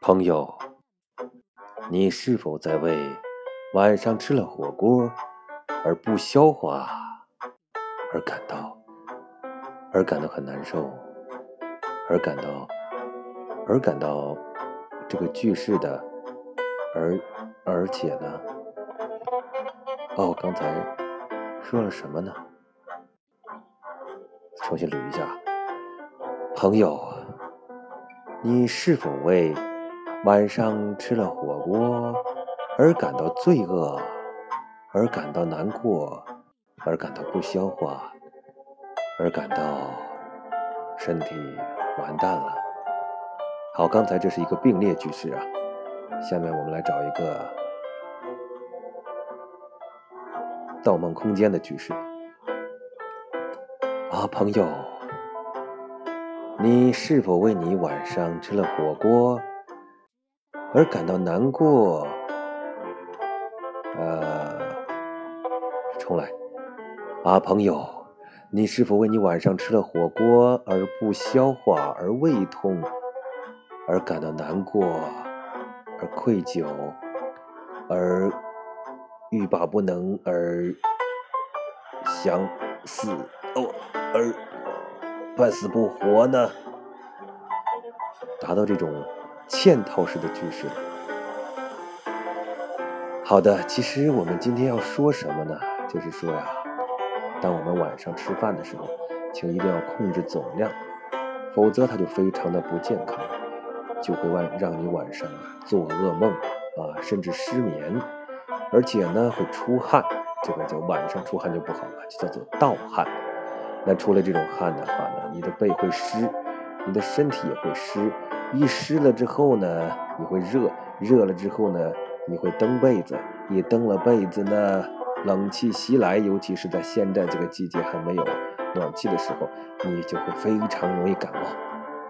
朋友，你是否在为晚上吃了火锅而不消化而感到而感到很难受，而感到而感到这个句式的而而且呢？哦，刚才说了什么呢？重新捋一下，朋友，你是否为晚上吃了火锅而感到罪恶，而感到难过，而感到不消化，而感到身体完蛋了？好，刚才这是一个并列句式啊，下面我们来找一个《盗梦空间》的句式。啊，朋友，你是否为你晚上吃了火锅而感到难过？呃，重来。啊，朋友，你是否为你晚上吃了火锅而不消化、而胃痛、而感到难过、而愧疚、而欲罢不能、而想死？哦。而半死不活呢？达到这种嵌套式的句式。好的，其实我们今天要说什么呢？就是说呀，当我们晚上吃饭的时候，请一定要控制总量，否则它就非常的不健康，就会晚让你晚上做噩梦啊，甚至失眠，而且呢会出汗，这个叫晚上出汗就不好了，就叫做盗汗。那出了这种汗的话呢，你的背会湿，你的身体也会湿。一湿了之后呢，你会热，热了之后呢，你会蹬被子。一蹬了被子呢，冷气袭来，尤其是在现在这个季节还没有暖气的时候，你就会非常容易感冒。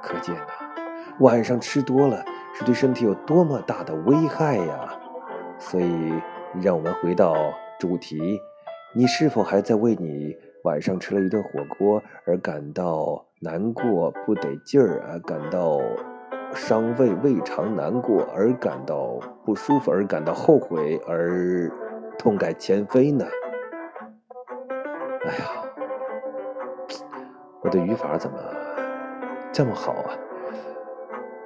可见呐，晚上吃多了是对身体有多么大的危害呀！所以，让我们回到主题，你是否还在为你？晚上吃了一顿火锅而感到难过不得劲儿啊，感到伤胃胃肠难过而感到不舒服而感到后悔而痛改前非呢？哎呀，我的语法怎么这么好啊？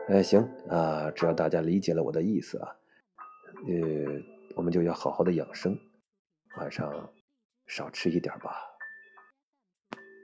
哎，行啊，只要大家理解了我的意思啊，呃，我们就要好好的养生，晚上少吃一点吧。